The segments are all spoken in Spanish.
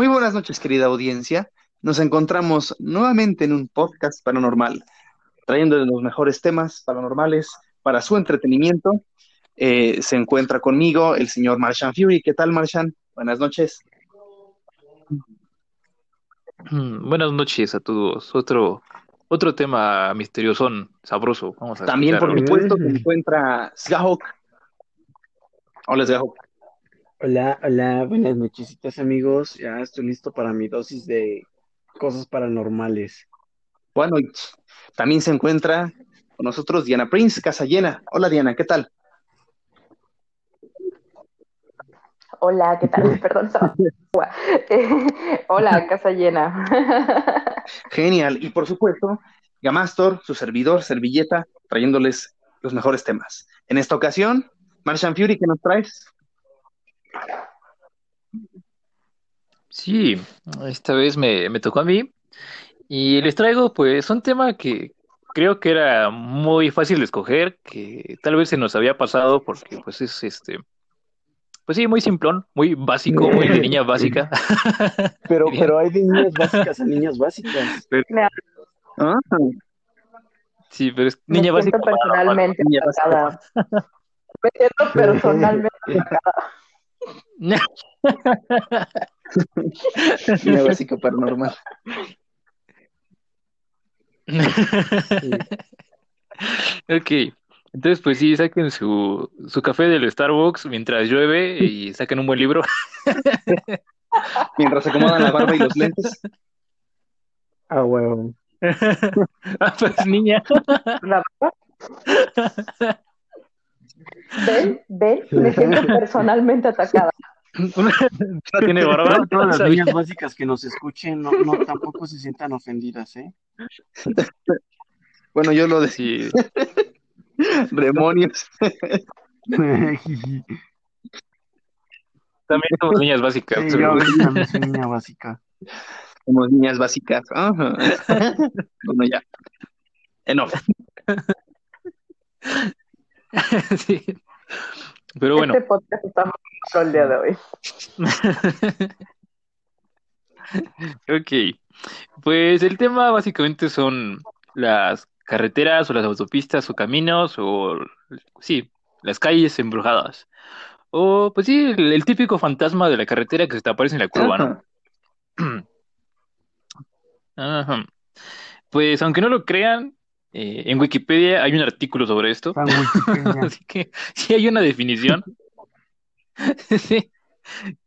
Muy buenas noches, querida audiencia. Nos encontramos nuevamente en un podcast paranormal, trayendo los mejores temas paranormales para su entretenimiento. Eh, se encuentra conmigo el señor Marshan Fury. ¿Qué tal, Marshan? Buenas noches. Mm, buenas noches a todos. Otro, otro tema misterioso, sabroso. Vamos a También, por supuesto, se encuentra Sgahok. Hola, Sgahok. Hola, hola, buenas noches, amigos. Ya estoy listo para mi dosis de cosas paranormales. Bueno, también se encuentra con nosotros Diana Prince, Casa Llena. Hola, Diana, ¿qué tal? Hola, ¿qué tal? Perdón, hola, casa llena. Genial. Y por supuesto, Gamastor, su servidor, servilleta, trayéndoles los mejores temas. En esta ocasión, Martian Fury, ¿qué nos traes? Sí, esta vez me, tocó a mí y les traigo pues un tema que creo que era muy fácil de escoger, que tal vez se nos había pasado porque pues es este, pues sí, muy simplón, muy básico, muy de niña básica. Pero, pero hay de niñas básicas a niñas básicas. Ah. Sí, pero es niña básica. personalmente niña básica. Me siento personalmente Niña básica paranormal. ok, entonces pues sí, saquen su, su café del Starbucks mientras llueve y saquen un buen libro. mientras se acomodan la barba y los lentes. Ah, huevo. ah, pues niña. Me siento personalmente atacada. No tiene barba. Todas las niñas básicas que nos escuchen no, no tampoco se sientan ofendidas, ¿eh? Bueno, yo lo decía. Demonios. También somos niñas básicas. Sí, yo también soy niña básica. Somos niñas básicas. bueno, ya. Enough. sí. Pero bueno. Este podcast está muy el día de hoy. ok. Pues el tema básicamente son las carreteras o las autopistas o caminos o sí, las calles embrujadas. O pues sí, el, típico fantasma de la carretera que se te aparece en la curva, ¿no? Pues aunque no lo crean, eh, en Wikipedia hay un artículo sobre esto. Así que sí hay una definición. sí.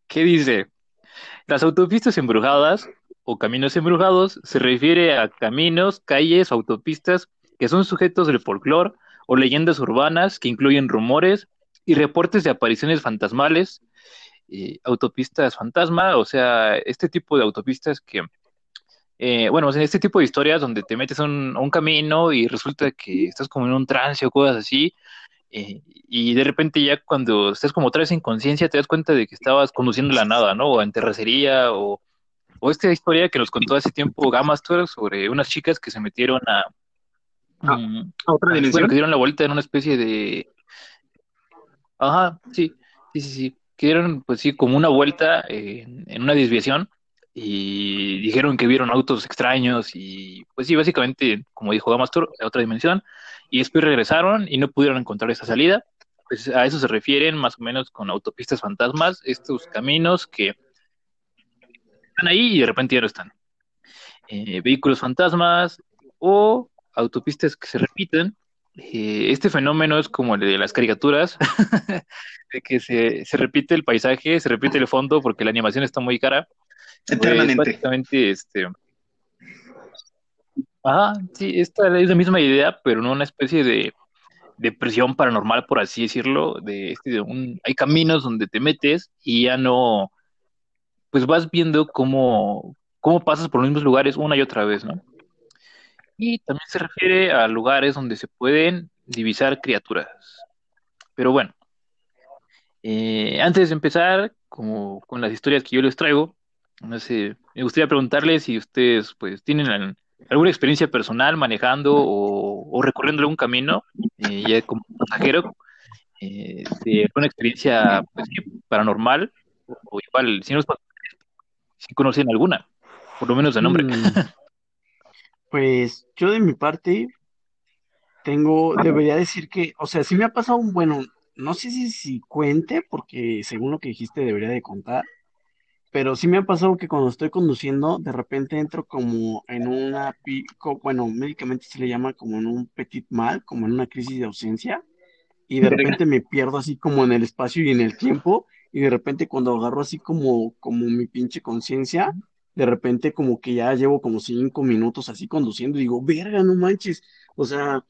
¿Qué dice? Las autopistas embrujadas o caminos embrujados se refiere a caminos, calles o autopistas que son sujetos del folclore o leyendas urbanas que incluyen rumores y reportes de apariciones fantasmales, eh, autopistas fantasma, o sea, este tipo de autopistas que eh, bueno, en este tipo de historias donde te metes a un, camino y resulta que estás como en un trance o cosas así, eh, y de repente ya cuando estás como otra vez en conciencia te das cuenta de que estabas conduciendo la nada, ¿no? O en terracería, o, o esta historia que nos contó hace tiempo Gamastor sobre unas chicas que se metieron a, mm, a otra dimensión. que dieron la vuelta en una especie de... Ajá, sí, sí, sí, sí, que dieron pues sí como una vuelta en una desviación y dijeron que vieron autos extraños y pues sí, básicamente, como dijo Gamastur, a otra dimensión, y después regresaron y no pudieron encontrar esa salida. Pues a eso se refieren más o menos con autopistas fantasmas, estos caminos que están ahí y de repente ya no están. Eh, vehículos fantasmas o autopistas que se repiten. Eh, este fenómeno es como el de las caricaturas, de que se, se repite el paisaje, se repite el fondo porque la animación está muy cara Eternamente. Pues, básicamente, este. Ah, sí, esta es la misma idea, pero no una especie de, de presión paranormal, por así decirlo. De, este, de un, hay caminos donde te metes y ya no. Pues vas viendo cómo, cómo pasas por los mismos lugares una y otra vez, ¿no? Y también se refiere a lugares donde se pueden divisar criaturas. Pero bueno, eh, antes de empezar, como con las historias que yo les traigo, no sé, me gustaría preguntarles si ustedes pues tienen alguna experiencia personal manejando o, recorriendo algún camino, eh, ya como pasajero, eh, de alguna experiencia pues, paranormal, o, igual, si no si conocían alguna, por lo menos de nombre. Mm. Pues yo de mi parte tengo, debería decir que, o sea, sí me ha pasado un, bueno, no sé si cuente, porque según lo que dijiste debería de contar, pero sí me ha pasado que cuando estoy conduciendo, de repente entro como en una, bueno, médicamente se le llama como en un petit mal, como en una crisis de ausencia, y de repente me pierdo así como en el espacio y en el tiempo, y de repente cuando agarro así como, como mi pinche conciencia, de repente como que ya llevo como cinco minutos así conduciendo y digo, verga, no manches, o sea,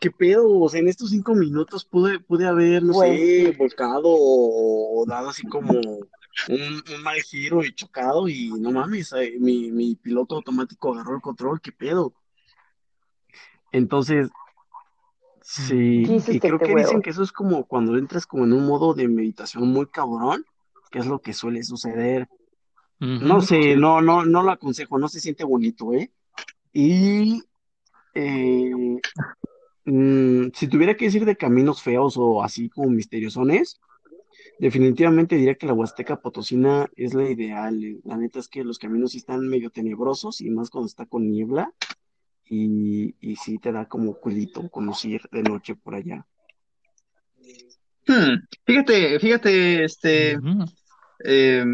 ¿qué pedo? O sea, en estos cinco minutos pude, pude haber, no sé, volcado o, dado así como un, mal giro y chocado y no mames, eh, mi, mi piloto automático agarró el control, ¿qué pedo? Entonces, sí, y creo que dicen que eso es como cuando entras como en un modo de meditación muy cabrón, que es lo que suele suceder. No sé, no, no, no lo aconsejo, no se siente bonito, ¿eh? Y eh, Mm, si tuviera que decir de caminos feos o así como misteriosones, definitivamente diría que la Huasteca Potosina es la ideal. Eh. La neta es que los caminos sí están medio tenebrosos y más cuando está con niebla y, y sí te da como culito conocer de noche por allá. Hmm, fíjate, fíjate, este, eh,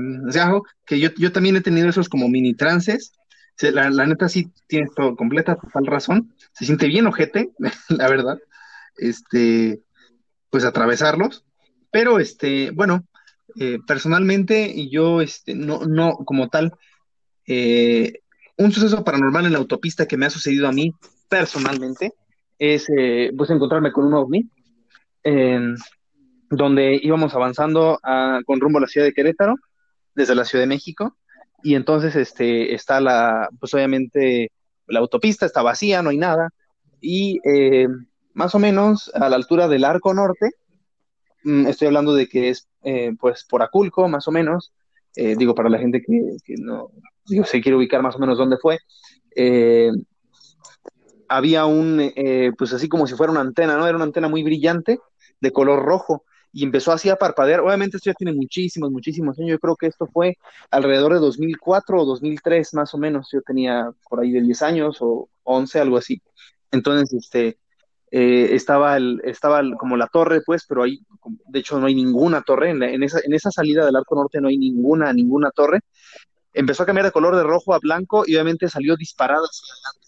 que yo, yo también he tenido esos como mini trances la, neta sí tiene todo, completa, total razón. Se siente bien ojete, la verdad. Este, pues atravesarlos. Pero este, bueno, eh, personalmente, yo, este, no, no, como tal, eh, un suceso paranormal en la autopista que me ha sucedido a mí personalmente es eh, pues encontrarme con un ovni donde íbamos avanzando con rumbo a la ciudad de Querétaro desde la Ciudad de México y entonces este, está la, pues obviamente la autopista está vacía, no hay nada, y eh, más o menos a la altura del arco norte, estoy hablando de que es eh, pues por Aculco, más o menos, eh, digo para la gente que, no, digo, se quiere ubicar más o menos dónde fue, había un, pues así como si fuera una antena, ¿no? Era una antena muy brillante, de color rojo, y empezó así a parpadear. Obviamente esto ya tiene muchísimos, muchísimos años. Yo creo que esto fue alrededor de 2004 o 2003 más o menos. Yo tenía por ahí de 10 años o 11, algo así. Entonces, este, eh, estaba, el, estaba como la torre, pues, pero ahí, de hecho, no hay ninguna torre. En, esa, en esa salida del arco norte no hay ninguna, ninguna torre. Empezó a cambiar de color de rojo a blanco y obviamente salió disparada hacia adelante.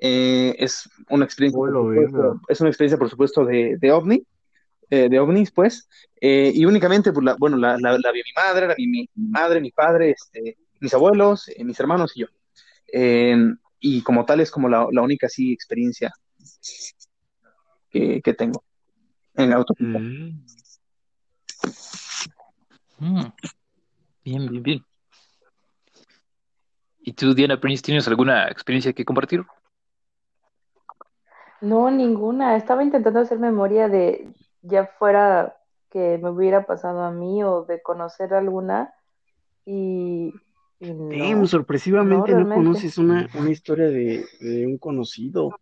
Eh, es una experiencia, es una experiencia, por supuesto, de, de ovni. Eh, de ovnis, pues, eh, y únicamente, pues, la, bueno, la, la, vio mi madre, la vi mi madre, mi padre, este, mis abuelos, eh, mis hermanos y yo. y como tal es como la, única sí experiencia que, tengo en la autopista. Mm. Mm. Bien, bien, bien. ¿Y tú, Diana Prince, tienes alguna experiencia que compartir? No, ninguna. Estaba intentando hacer memoria de, ya fuera que me hubiera pasado a mí o de conocer alguna y, no, sorpresivamente no, conoces una, una historia de, un conocido.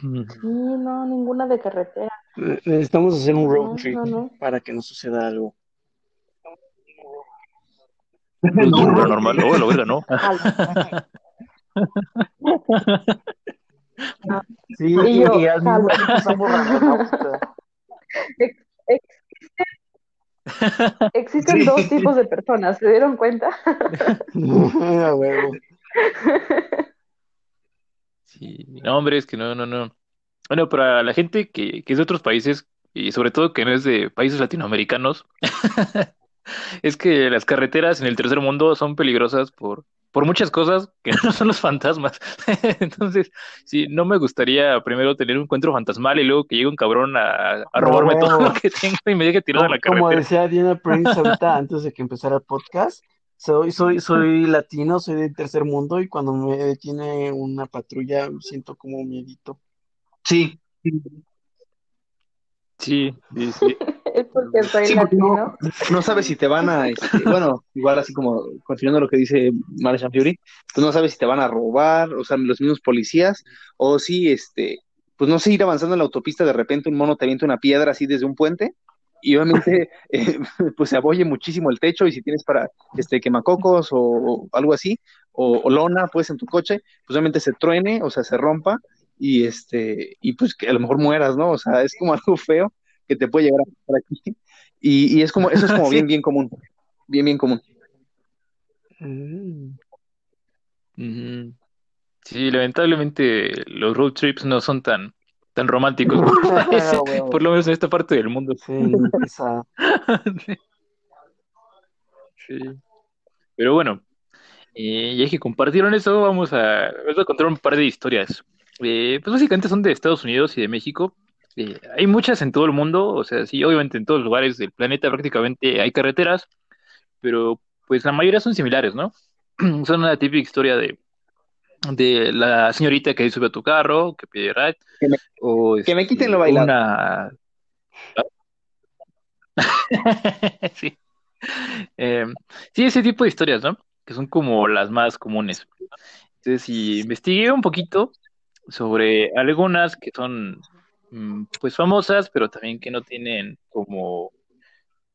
Sí, no, ninguna de carretera. Necesitamos hacer un road trip para que no suceda algo. Lo normal, no, lo verga, no. Sí, y, yo, Existen, dos tipos de personas, ¿se dieron cuenta? sí, no, hombre, es que no, no, no. Bueno, para la gente que, que es de otros países, y sobre todo que no es de países latinoamericanos, es que las carreteras en el tercer mundo son peligrosas por, por muchas cosas que no son los fantasmas. Entonces, sí, no me gustaría primero tener un encuentro fantasmal y luego que llegue un cabrón a, robarme todo lo que tengo y me deje tirado en la carretera. Como decía Diana Prince ahorita antes de que empezara el podcast, soy, soy, soy latino, soy del tercer mundo y cuando me detiene una patrulla siento como miedito. Sí. Sí, sí, sí. es porque soy latino. No, sabes si te van a, este, bueno, igual así como continuando lo que dice Marishan Fury, tú no sabes si te van a robar, o sea, los mismos policías, o si, este, pues no sé, ir avanzando en la autopista, de repente un mono te avienta una piedra así desde un puente, y obviamente eh, pues se aboye muchísimo el techo y si tienes para este quemacocos o, algo así o, lona pues en tu coche pues obviamente se truene o sea se rompa y este y pues que a lo mejor mueras no o sea es como algo feo que te puede llegar a aquí y, es como eso es como bien bien común bien bien común. Mm. sí lamentablemente los road trips no son tan tan románticos por lo menos en esta parte del mundo. Sí, sí. Pero bueno, eh, ya que compartieron eso, vamos a, contar un par de historias. Eh, pues básicamente son de Estados Unidos y de México. Eh, hay muchas en todo el mundo, o sea, sí, obviamente en todos los lugares del planeta prácticamente hay carreteras, pero pues la mayoría son similares, ¿no? son una típica historia de de la señorita que sube a tu carro, que pide ride. Que me, o, que me quiten lo bailado. Una... sí. Eh, sí, ese tipo de historias, ¿no? Que son como las más comunes. Entonces, si investigué un poquito sobre algunas que son mm, pues famosas, pero también que no tienen como,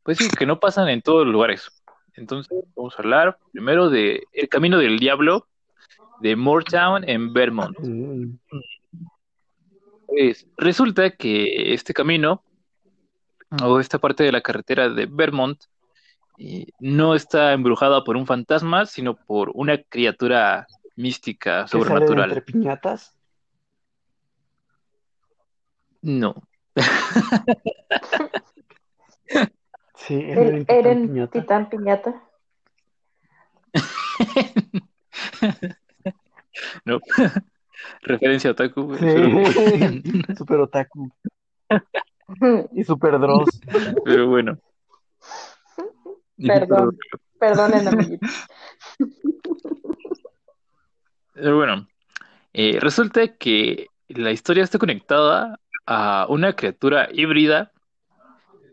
pues sí, que no pasan en todos los lugares. Entonces, vamos a hablar primero de El Camino del Diablo, de Moortown en Vermont. Mm. Pues, resulta que este camino o esta parte de la carretera de Vermont eh, no está embrujada por un fantasma, sino por una criatura mística sobrenatural. entre piñatas? No. sí, ¿Eren titán piñata? No. Referencia a otaku. super otaku. y super dross. Pero bueno. Perdón. Perdonen, Pero bueno. Eh, resulta que la historia está conectada a una criatura híbrida,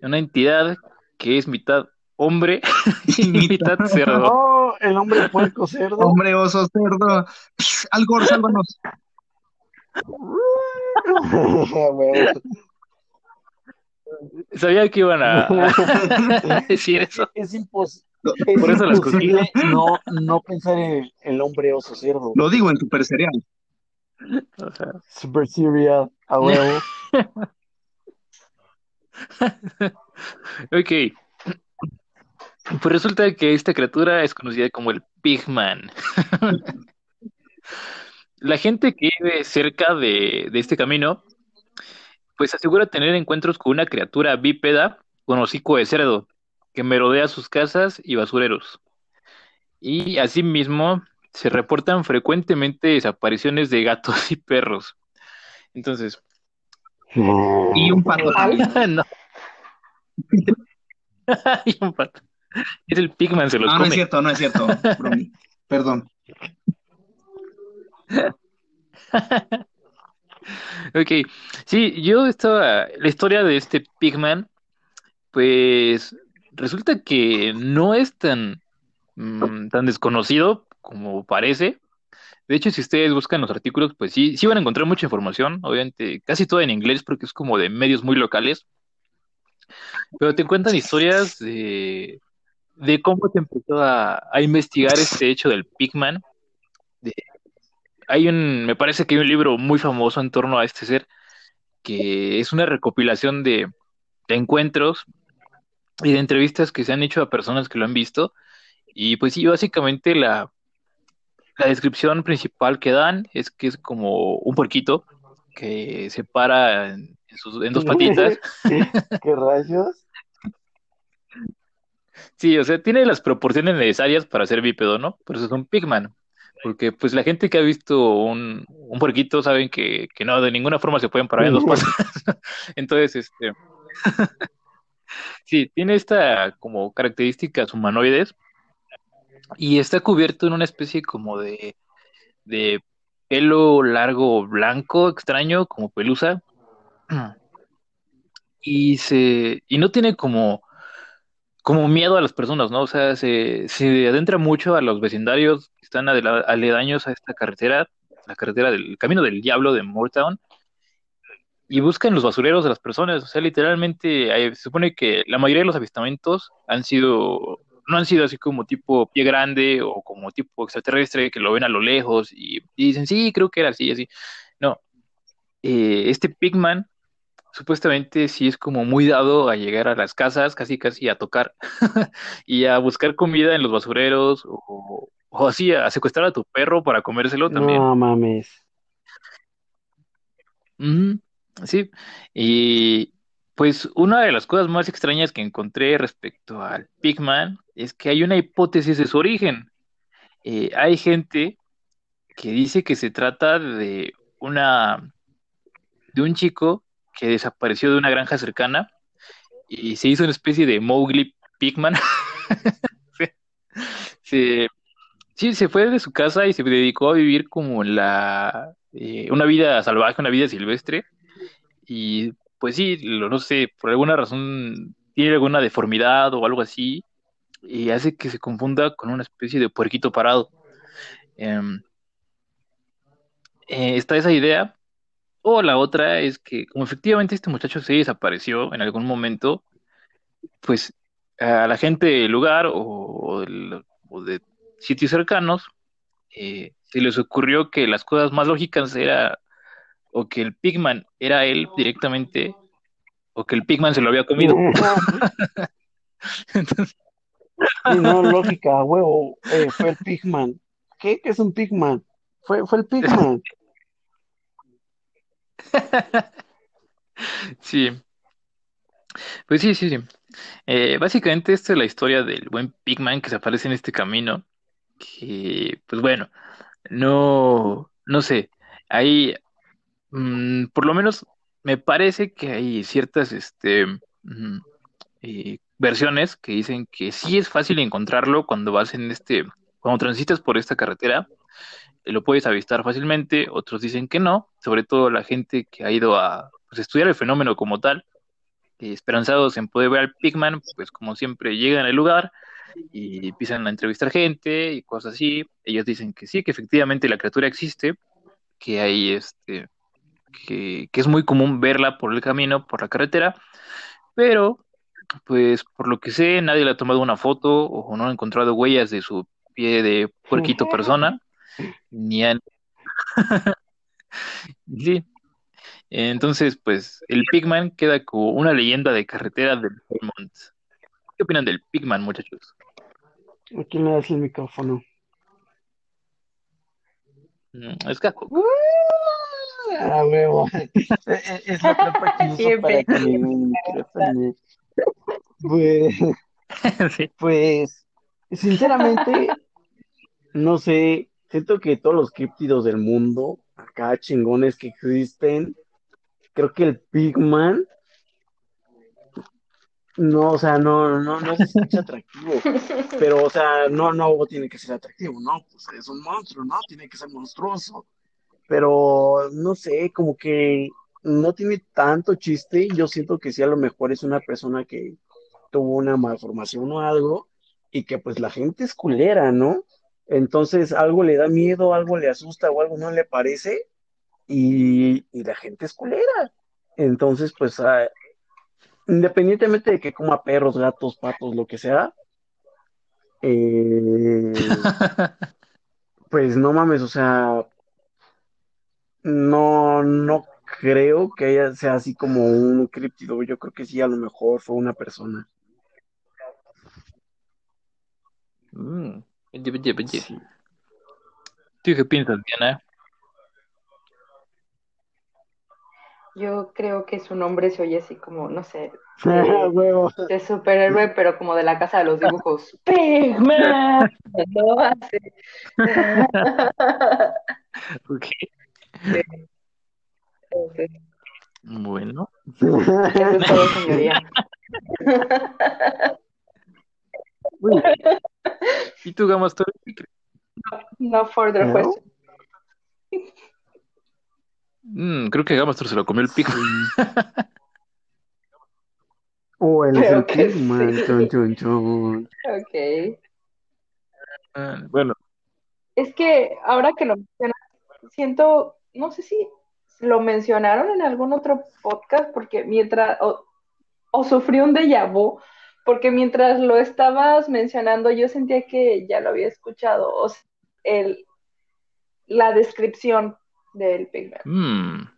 una entidad que es mitad hombre y mitad cerdo. El hombre puerco cerdo. Hombre oso cerdo. Algo, sálvanos. Sabía que iban a decir eso. Es, imposible. Por eso las imposible no, no pensar en el hombre oso cerdo. Lo digo en super cereal. Super cereal, a huevo. ok. Pues resulta que esta criatura es conocida como el Pigman. La gente que vive cerca de, este camino, pues asegura tener encuentros con una criatura bípeda con hocico de cerdo, que merodea sus casas y basureros. Y asimismo, se reportan frecuentemente desapariciones de gatos y perros. Entonces. Y un pato. no. y un pato. Es el Pigman, se los no, come. No, es cierto, no es cierto. Perdón. ok, sí, yo estaba, la historia de este Pigman, pues resulta que no es tan, mm, tan desconocido como parece. De hecho, si ustedes buscan los artículos, pues sí, sí van a encontrar mucha información, obviamente casi toda en inglés porque es como de medios muy locales. Pero te cuentan historias de, de cómo te empezó a, investigar este hecho del Pigman. hay un, me parece que hay un libro muy famoso en torno a este ser, que es una recopilación de, encuentros y de entrevistas que se han hecho a personas que lo han visto. Y pues sí, básicamente la, la descripción principal que dan es que es como un porquito que se para en, en dos patitas. ¿Qué rayos? Sí, o sea, tiene las proporciones necesarias para ser bípedo, ¿no? Por eso es un pigman. Porque pues la gente que ha visto un, un puerquito saben que, que, no, de ninguna forma se pueden parar en dos pasos. Entonces, este... sí, tiene esta como características humanoides y está cubierto en una especie como de, de pelo largo blanco extraño, como pelusa. Y se y no tiene como como miedo a las personas, ¿no? O sea, se, se adentra mucho a los vecindarios que están aledaños a esta carretera, la carretera del Camino del Diablo de Moortown. y buscan los basureros de las personas. O sea, literalmente se supone que la mayoría de los avistamientos han sido, no han sido así como tipo pie grande o como tipo extraterrestre que lo ven a lo lejos y, dicen, sí, creo que era así, así. No, eh, este Pigman supuestamente sí es como muy dado a llegar a las casas, casi casi a tocar y a buscar comida en los basureros o, o así a secuestrar a tu perro para comérselo también. No mames. sí, y pues una de las cosas más extrañas que encontré respecto al Pigman es que hay una hipótesis de su origen. Eh, hay gente que dice que se trata de una de un chico que desapareció de una granja cercana y se hizo una especie de Mowgli Pigman. sí, se fue de su casa y se dedicó a vivir como la eh, una vida salvaje, una vida silvestre. Y pues sí, lo, no sé, por alguna razón tiene alguna deformidad o algo así y hace que se confunda con una especie de puerquito parado. Em, eh, está esa idea. O la otra es que, como efectivamente este muchacho se desapareció en algún momento, pues a la gente del lugar o, de sitios cercanos eh, se les ocurrió que las cosas más lógicas era o que el Pigman era él directamente o que el Pigman se lo había comido. no, lógica, huevo, eh, fue el Pigman. ¿Qué? ¿Qué es un Pigman? Fue, fue el Pigman. sí. Pues sí, sí, sí. Eh, básicamente esta es la historia del buen Pigman que se aparece en este camino. Que, pues bueno, no, no sé. Hay, mm, por lo menos me parece que hay ciertas, este, mm, eh, versiones que dicen que sí es fácil encontrarlo cuando vas en este, cuando transitas por esta carretera lo puedes avistar fácilmente, otros dicen que no, sobre todo la gente que ha ido a pues, estudiar el fenómeno como tal, esperanzados en poder ver al Pigman, pues como siempre llegan al lugar y empiezan a entrevistar gente y cosas así. Ellos dicen que sí, que efectivamente la criatura existe, que hay este, que, que es muy común verla por el camino, por la carretera, pero pues por lo que sé, nadie le ha tomado una foto o no ha encontrado huellas de su pie de puerquito persona. Ni sí. Entonces, pues, el Pigman queda como una leyenda de carretera del Vermont. ¿Qué opinan del Pigman, muchachos? ¿A quién le das el micrófono? Mm, es Caco. Ah, huevo. es la trampa que uso para que mi micrófono. Pues, pues, sinceramente, no sé siento que todos los críptidos del mundo, acá chingones que existen, creo que el Pigman no, o sea, no, no, no es atractivo, pero, o sea, no, no tiene que ser atractivo, no, pues es un monstruo, ¿no? Tiene que ser monstruoso, pero, no sé, como que no tiene tanto chiste, yo siento que sí a lo mejor es una persona que tuvo una malformación o algo, y que pues la gente es culera, ¿no? Entonces algo le da miedo, algo le asusta o algo no le parece y, la gente es culera. Entonces, pues, ah, independientemente de que coma perros, gatos, patos, lo que sea, eh, pues no mames, o sea, no, no creo que ella sea así como un críptido. Yo creo que sí, a lo mejor fue una persona. Mm. ¿Tú qué piensas, Diana? Yo creo que su nombre se oye así como, no sé, de, de superhéroe, pero como de la casa de los dibujos. ¡Pigman! No hace. ok. Bueno. Eso es todo, señoría. ¿Y tú, Gamas, No further ¿No? question. Mm, creo que Gamastor se lo comió el pico. oh, el, el Pigman. Chon, chon, chon. Ok. bueno. Es que ahora que lo mencionas, siento, no sé si lo mencionaron en algún otro podcast porque mientras, o, o sufrí un déjà vu, porque mientras lo estabas mencionando yo sentía que ya lo había escuchado, o sea, el, la descripción del Pigman. Mm.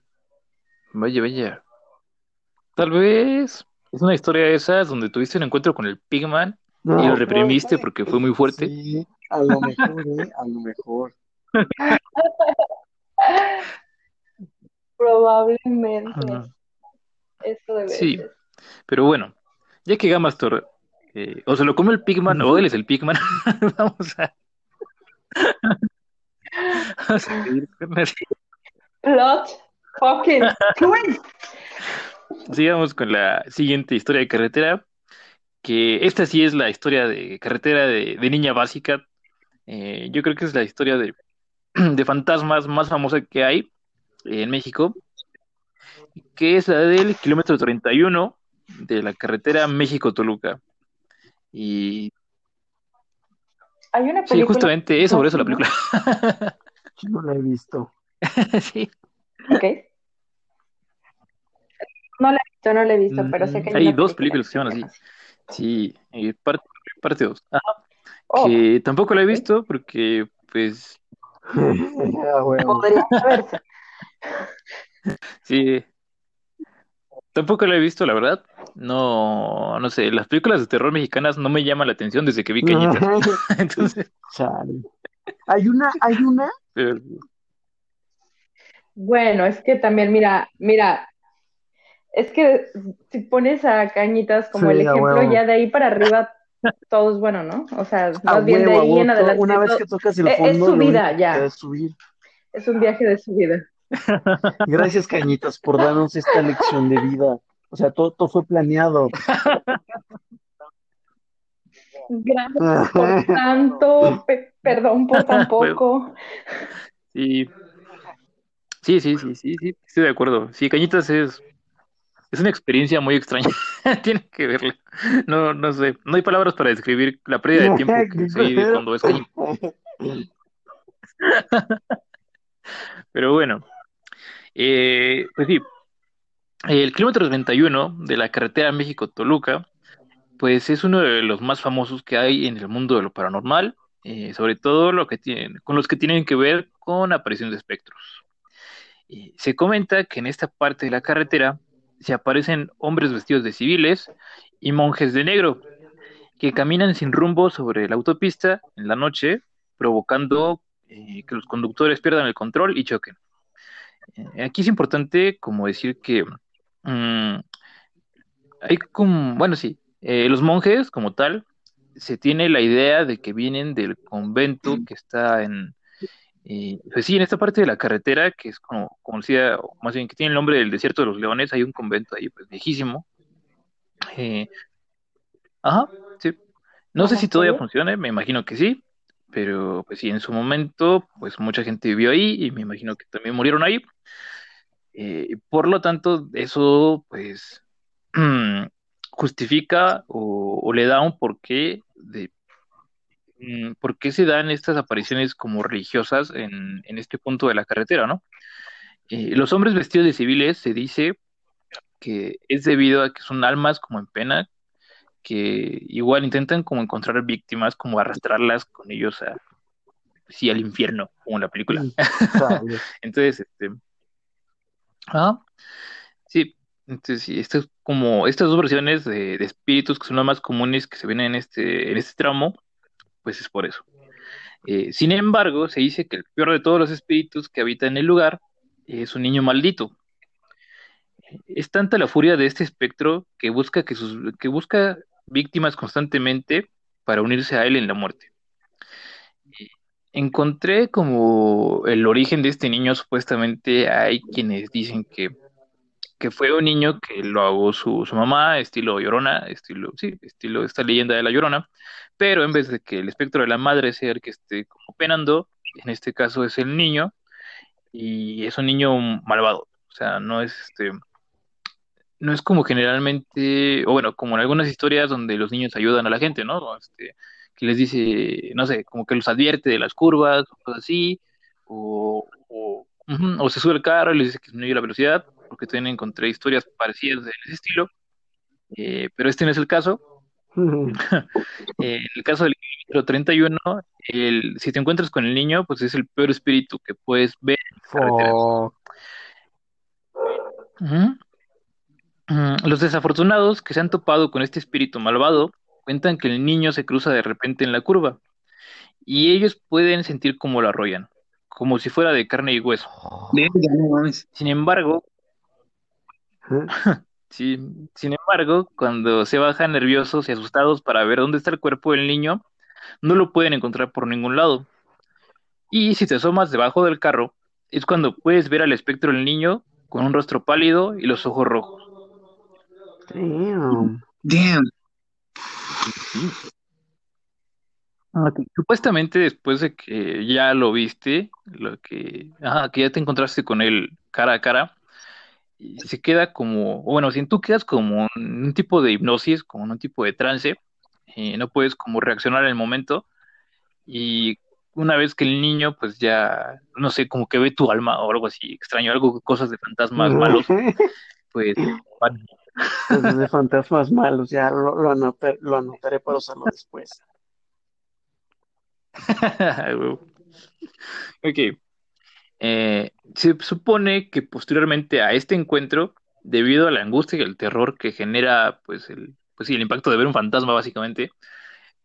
Vaya, vaya. Tal vez es una historia de esas donde tuviste un encuentro con el Pigman y lo reprimiste porque fue muy fuerte. Sí, a lo mejor, ¿eh? A lo mejor. Probablemente. Esto debe Sí, ser. pero bueno, ya que Gamastor eh, o se lo come el Pigman o él es el Pigman, vamos a. Vamos a seguir con la- Plot fucking twist. Sigamos con la siguiente historia de carretera, que esta sí es la historia de carretera de, de niña básica. Eh, yo creo que es la historia de, de fantasmas más famosa que hay en México, que es la del kilómetro 31 de la carretera México-Toluca. Y Hay una sí, película. justamente es sobre eso la película. No la he visto. Sí. Ok. No la he visto, no la he visto, pero sé que Hay una dos película películas que se llaman así. Sí, eh, parte, parte dos. Ajá, Oh, que tampoco la he visto porque, pues, Ah, bueno. podría saberse. sí, tampoco la he visto, la verdad. No, no sé, las películas de terror mexicanas no me llaman la atención desde que vi Cañitas. Entonces, Chale. Hay una, hay una, Bueno, es que también, mira, mira, es que si pones a Cañitas como Sí, el ejemplo, ya de ahí para arriba todo es bueno, ¿no? O sea, más bien de ahí huevo, en adelante una vez que tocas el es- fondo, es su vida, ya. queda es subir. es un viaje de su vida. Gracias, Cañitas, por darnos esta lección de vida. O sea, todo, todo fue planeado. Gracias por tanto, pe- perdón por tan poco. sí, sí, sí, sí, sí, sí, estoy de acuerdo. Sí, Cañitas es, es una experiencia muy extraña. Tienen que verla. No, no sé, no hay palabras para describir la pérdida de tiempo que se vive cuando es Cañitas. Pero bueno, eh, pues sí, el kilómetro 31 de la carretera México-Toluca, pues es uno de los más famosos que hay en el mundo de lo paranormal, eh, sobre todo lo que tienen, con los que tienen que ver con aparición de espectros. Eh, se comenta que en esta parte de la carretera se aparecen hombres vestidos de civiles y monjes de negro que caminan sin rumbo sobre la autopista en la noche, provocando eh, que los conductores pierdan el control y choquen. Aquí es importante como decir que mm, hay como, bueno, sí, eh, los monjes como tal, se tiene la idea de que vienen del convento que está en, eh, pues sí, en esta parte de la carretera, que es como conocida, o más bien que tiene el nombre del desierto de los leones, hay un convento ahí, pues viejísimo. Eh, ajá, sí. No sé si todavía funciona, me imagino que sí, pero pues sí, en su momento, pues mucha gente vivió ahí y me imagino que también murieron ahí. Eh, por lo tanto, eso pues justifica o, o, le da un porqué de mm, por qué se dan estas apariciones como religiosas en, en este punto de la carretera, ¿no? Eh, los hombres vestidos de civiles se dice que es debido a que son almas como en pena, que igual intentan como encontrar víctimas, como arrastrarlas con ellos a, sí, al infierno, como en la película. Entonces, este, ah, sí, entonces sí, esto es como estas dos versiones de, espíritus que son las más comunes que se ven en este, en este tramo, pues es por eso. Eh, sin embargo, se dice que el peor de todos los espíritus que habitan en el lugar es un niño maldito. Es tanta la furia de este espectro que busca, que sus, que busca víctimas constantemente para unirse a él en la muerte. Encontré como el origen de este niño, supuestamente hay quienes dicen que, que fue un niño que lo hago su, su mamá, estilo Llorona, estilo, sí, estilo esta leyenda de la Llorona, pero en vez de que el espectro de la madre sea el que esté como penando, en este caso es el niño, y es un niño malvado, o sea, no es este, no es como generalmente, o bueno, como en algunas historias donde los niños ayudan a la gente, ¿no? Este, que les dice, no sé, como que los advierte de las curvas, o cosas así, o, o, o se sube al carro y le dice que disminuye la velocidad, porque también encontré historias parecidas de ese estilo, eh, pero este no es el caso. Eh, en el caso del kilómetro 31, el, si te encuentras con el niño, pues es el peor espíritu que puedes ver Los desafortunados que se han topado con este espíritu malvado cuentan que el niño se cruza de repente en la curva y ellos pueden sentir cómo lo arrollan, como si fuera de carne y hueso. Sin embargo, sí, sin embargo, cuando se bajan nerviosos y asustados para ver dónde está el cuerpo del niño, no lo pueden encontrar por ningún lado. Y si te asomas debajo del carro, es cuando puedes ver al espectro del niño con un rostro pálido y los ojos rojos. Damn. Damn. Supuestamente después de que ya lo viste, lo que, que ya te encontraste con él cara a cara, y se queda como, bueno, si tú quedas como en un tipo de hipnosis, como en un tipo de trance, y no puedes como reaccionar en el momento, y una vez que el niño, pues ya, no sé, como que ve tu alma o algo así extraño, algo, cosas de fantasmas malos, pues... Cosas de fantasmas malos, ya lo, anotaré para usarlo después. ok. Eh, se supone que posteriormente a este encuentro, debido a la angustia y el terror que genera, pues, el, pues el impacto de ver un fantasma, básicamente,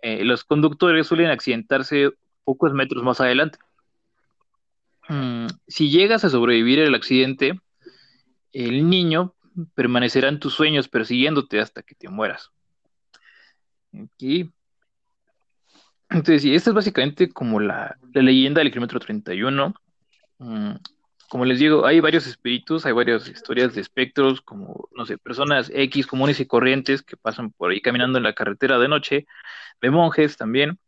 eh, los conductores suelen accidentarse pocos metros más adelante. Mm, si llegas a sobrevivir el accidente, el niño permanecerá en tus sueños persiguiéndote hasta que te mueras. Aquí entonces, sí, esta es básicamente como la, leyenda del kilómetro 31. Mm, como les digo, hay varios espíritus, hay varias historias de espectros, como, no sé, personas X comunes y corrientes que pasan por ahí caminando en la carretera de noche, de monjes también,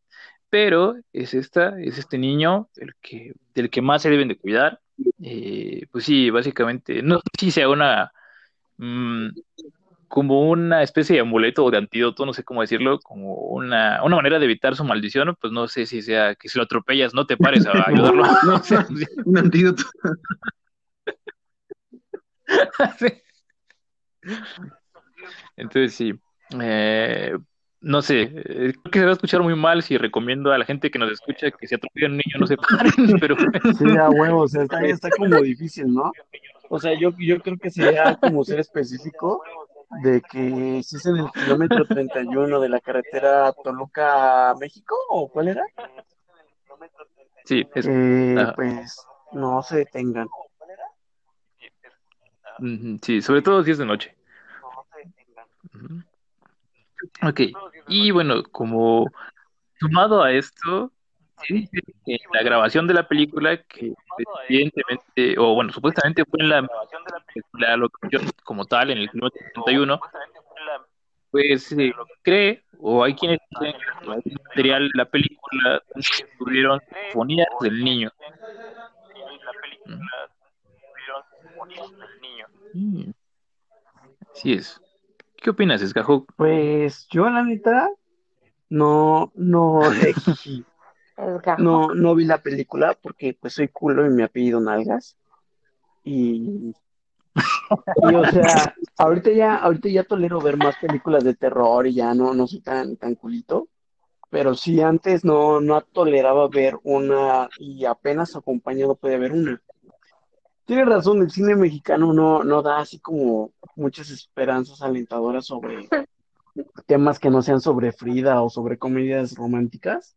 pero es esta, es este niño el que, del que más se deben de cuidar. Eh, pues sí, básicamente, no sé si sea una, mm, como una especie de amuleto o de antídoto, no sé cómo decirlo, como una, una manera de evitar su maldición, pues no sé si sea que si lo atropellas no te pares a ayudarlo. no sé. Un antídoto. Entonces sí, eh, no sé, eh, creo que se va a escuchar muy mal si recomiendo a la gente que nos escucha que si atropellan un niño no se paren, pero... Sí, a huevo, o sea, está, está como difícil, ¿no? O sea, yo, yo creo que sería como ser específico de que si es en el kilómetro 31 de la carretera Toluca-México, ¿o cuál era? Sí, es, eh, pues no se detengan. Sí, sobre todo si es de noche. Ok, y bueno, como sumado a esto, que la grabación de la película, que evidentemente, o bueno, supuestamente fue en la, la locación como tal, en el kilómetro 31, pues se cree, o hay quienes dicen que el material la película tuvieron fonías del niño. Mm. Así es. ¿Qué opinas, Escajo? Pues yo, la neta, no, no, No, no vi la película porque pues soy culo y me apellido Nalgas. Y, y o sea, ahorita ya, ahorita ya tolero ver más películas de terror y ya no, no soy tan, tan culito. Pero sí antes no, no toleraba ver una y apenas acompañado puede ver una. Tienes razón, el cine mexicano no, no da así como muchas esperanzas alentadoras sobre temas que no sean sobre Frida o sobre comedias románticas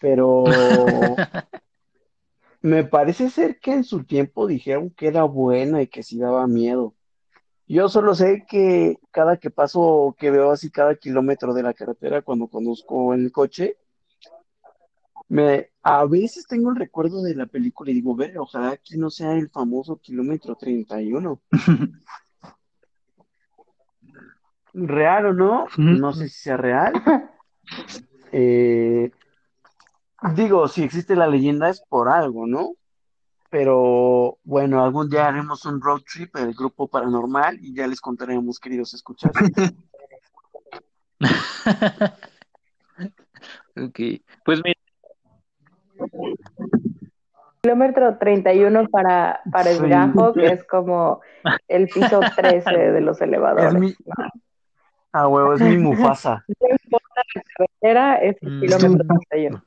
pero me parece ser que en su tiempo dijeron que era buena y que sí daba miedo. Yo solo sé que cada que paso, que veo así cada kilómetro de la carretera cuando conozco en el coche, me, a veces tengo el recuerdo de la película y digo, ve, ojalá aquí no sea el famoso kilómetro 31. ¿Real o no? No sé si sea real. Eh, Digo, si existe la leyenda es por algo, ¿no? Pero bueno, algún día haremos un road trip, el grupo paranormal, y ya les contaremos, queridos escuchar. ok, pues mira. kilómetro 31 para, para el gajo, que es como el piso 13 de los elevadores. Es mi... Ah, huevo, es mi Mufasa. No importa la carretera, es el Mm. kilómetro 31.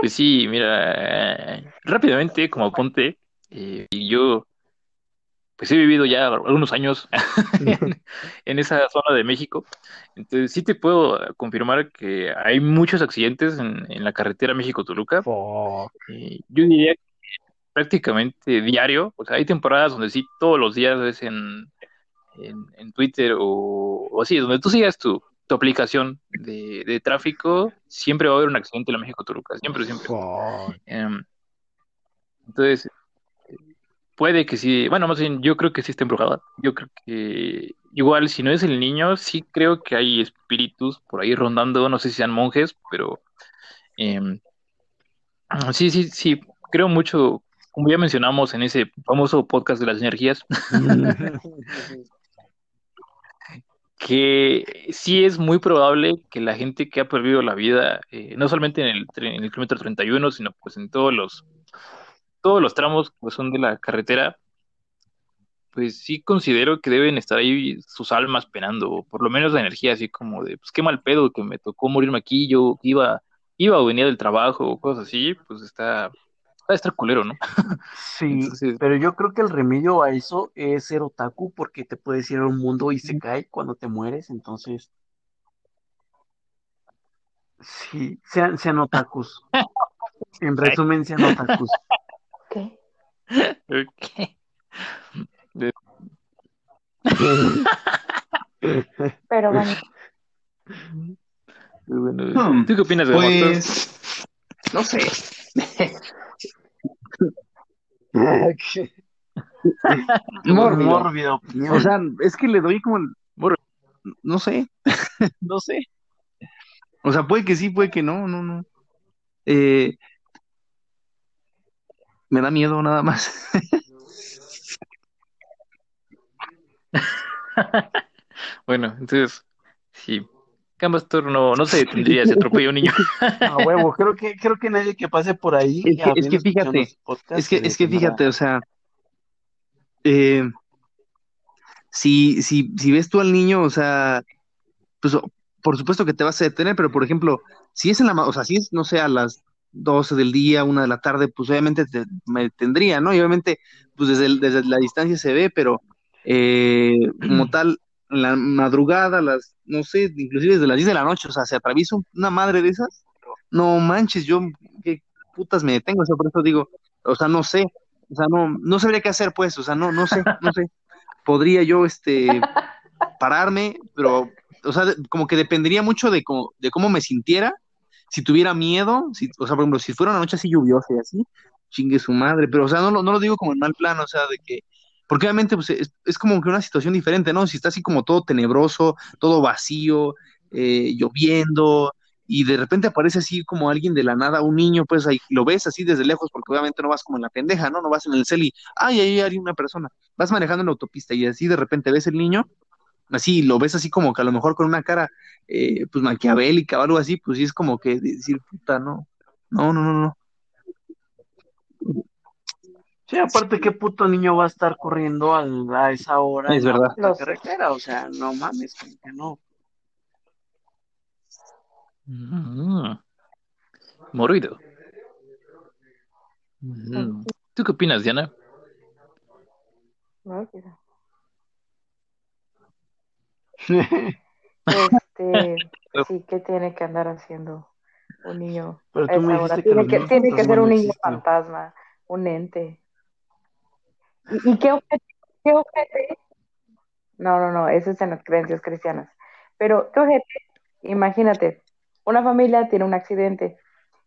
Pues sí, mira, rápidamente como apunte, eh, y yo pues he vivido ya algunos años en, en esa zona de México, entonces sí te puedo confirmar que hay muchos accidentes en, en la carretera México-Toluca. Eh, yo diría que prácticamente diario, o sea, hay temporadas donde sí todos los días ves en, en, en Twitter o, o así, donde tú sigas tu, tu aplicación de, de tráfico, siempre va a haber un accidente en la México-Toluca, siempre, siempre. Em, entonces, puede que sí, bueno, más bien, yo creo que sí está embrujada. Yo creo que igual, si no es el niño, sí creo que hay espíritus por ahí rondando, no sé si sean monjes, pero em, sí, sí, sí, creo mucho, como ya mencionamos en ese famoso podcast de las energías, que sí es muy probable que la gente que ha perdido la vida, eh, no solamente en el, en el kilómetro 31, sino pues en todos los, todos los tramos que son de la carretera, pues sí considero que deben estar ahí sus almas penando, o por lo menos la energía así como de, pues qué mal pedo que me tocó morirme aquí, yo iba, iba o venía del trabajo o cosas así, pues está, va a estar culero, ¿no? Sí, Entonces- pero yo creo que el remedio a eso es ser otaku porque te puedes ir a un mundo y se cae cuando te mueres, entonces sí, sean, sean otakus. En resumen, sean otakus. ¿Qué? Ok. Pero bueno, Muy bueno. Hmm, ¿Tú qué opinas de? Pues, no sé. Mórbido. Mórbida opinión. O sea, es que le doy como el... No sé. no sé. O sea, puede que sí, puede que no, no, no. Eh, me da miedo nada más. Bueno, entonces, sí. Cambastor no, no se detendría si atropella un niño. A huevo, creo que, creo que nadie que pase por ahí. Es que- es que fíjate, Es que, se es que fíjate, o sea, eh, si, si, si ves tú al niño, o sea, pues por supuesto que te vas a detener, pero por ejemplo, si es en la, ma- o sea, si es, no sé, a las 12 del día, una de la tarde, pues obviamente te, me detendría, ¿no? Y obviamente, pues desde, el- desde la distancia se ve, pero eh, como tal, en la madrugada, las, no sé, inclusive desde las 10 de la noche, o sea, se atraviesa un- una madre de esas, no manches, yo, qué putas me detengo, o sea, por eso digo, o sea, no sé, o sea, no, no sabría qué hacer, pues, o sea, no, no sé, no sé. Podría yo, este, pararme, pero, o sea, como que dependería mucho de cómo, de cómo me sintiera, si tuviera miedo, si, o sea, por ejemplo, si fuera una noche así lluviosa y así, chingue su madre, pero, o sea, no, no lo digo como en mal plan, o sea, de que, porque obviamente, pues, es, es como que una situación diferente, ¿no? Si está así como todo tenebroso, todo vacío, eh, lloviendo, y de repente aparece así como alguien de la nada, un niño, pues ahí lo ves así desde lejos, porque obviamente no vas como en la pendeja, ¿no? No vas en el cel y, ay, ahí hay una persona. Vas manejando en la autopista y así de repente ves el niño, así lo ves así como que a lo mejor con una cara, eh, pues maquiavélica o algo así, pues sí es como que decir, puta, no, no, no, no, no. Sí, aparte, ¿qué puto niño va a estar corriendo al- a, esa hora Es en la verdad. Los- carretera? O sea, no mames, como que no. Mm. Mórbido. Mm. ¿Tú qué opinas, Diana? no, quizá. Este, sí, ¿qué tiene que andar haciendo un niño Pero a tú me esa hora? dijiste que Tiene que, tiene que ser un niño existen. fantasma, un ente. ¿Y, y qué ojete? ¿Qué ojete? No, no, no, eso es en las creencias cristianas. Pero, ¿qué ojete? Imagínate, una familia tiene un accidente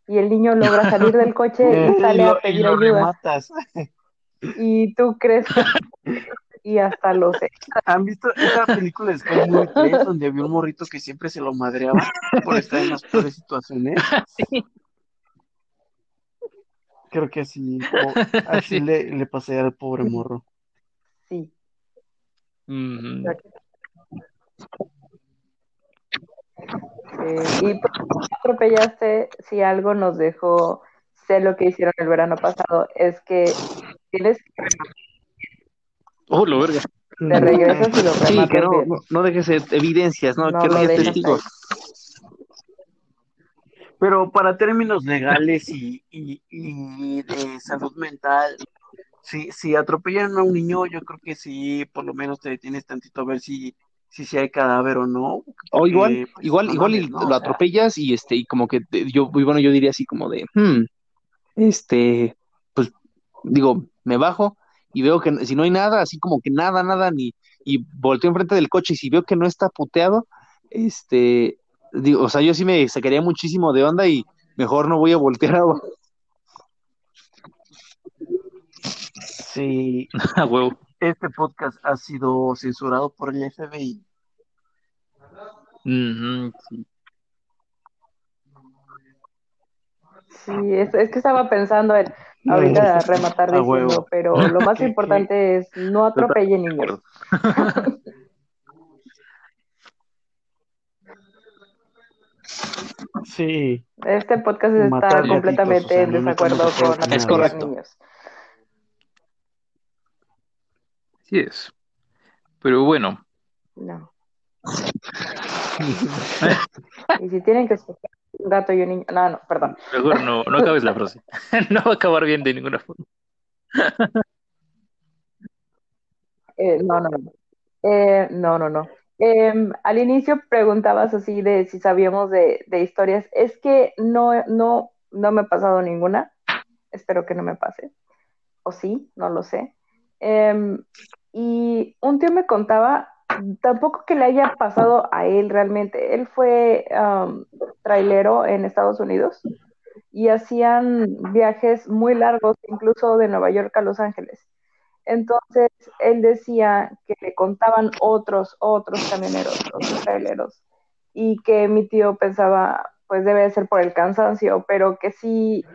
y el niño logra salir del coche y sale lo, a y pedir lo ayuda. rematas. Y tú crees que... Y hasta lo sé. ¿Han visto esa película de Scary Movie 3 donde había un morrito que siempre se lo madreaba por estar en las peores situaciones? Creo que así, así Sí. le, le pasé al pobre morro. Sí. Mm. Eh, y pues, atropellaste, si algo nos dejó, sé lo que hicieron el verano pasado, es que tienes que Oh, lo verga. te regresas y lo Sí, rematas que no, bien. no, no dejes evidencias, no, No que no lo haya dejes testigos. Pero para términos legales y, y, y de salud mental, si, si atropellan a un niño, yo creo que sí, por lo menos te detienes tantito a ver si, si, sí hay cadáver o no. O porque, igual, pues, igual, no igual lo sea, atropellas y este, y como que te- yo, y bueno, yo diría así como de, hmm, este, pues, digo, me bajo y veo que si no hay nada, así como que nada, nada, ni, y volteo enfrente del coche y si veo que no está puteado, este, digo, o sea, yo sí me sacaría muchísimo de onda y mejor no voy a voltear a, Sí, A huevo. este podcast ha sido censurado por el FBI. Ujú, sí. Sí, es, es que estaba pensando en ahorita rematar diciendo, pero lo más importante es no atropellen De niños. Sí, Este podcast está Matar completamente en no desacuerdo con hacer Es correcto. niños. Así es. Pero bueno, No. Y si tienen que escoger un gato y un niño. No, no, perdón. mejor no, no acabes la frase. No va a acabar bien de ninguna forma. Eh, no, no, no. Eh, no, no, no. Em, al inicio preguntabas así de si sabíamos de, historias. Es que no, no, no me ha pasado ninguna. Espero que no me pase. O sí, no lo sé. Em, y un tío me contaba, tampoco que le haya pasado a él realmente. Él fue am, trailero en Estados Unidos y hacían viajes muy largos, incluso de Nueva York a Los Ángeles. Entonces, él decía que le contaban otros, otros camioneros, otros traileros, y que mi tío pensaba, pues debe de ser por el cansancio, pero que sí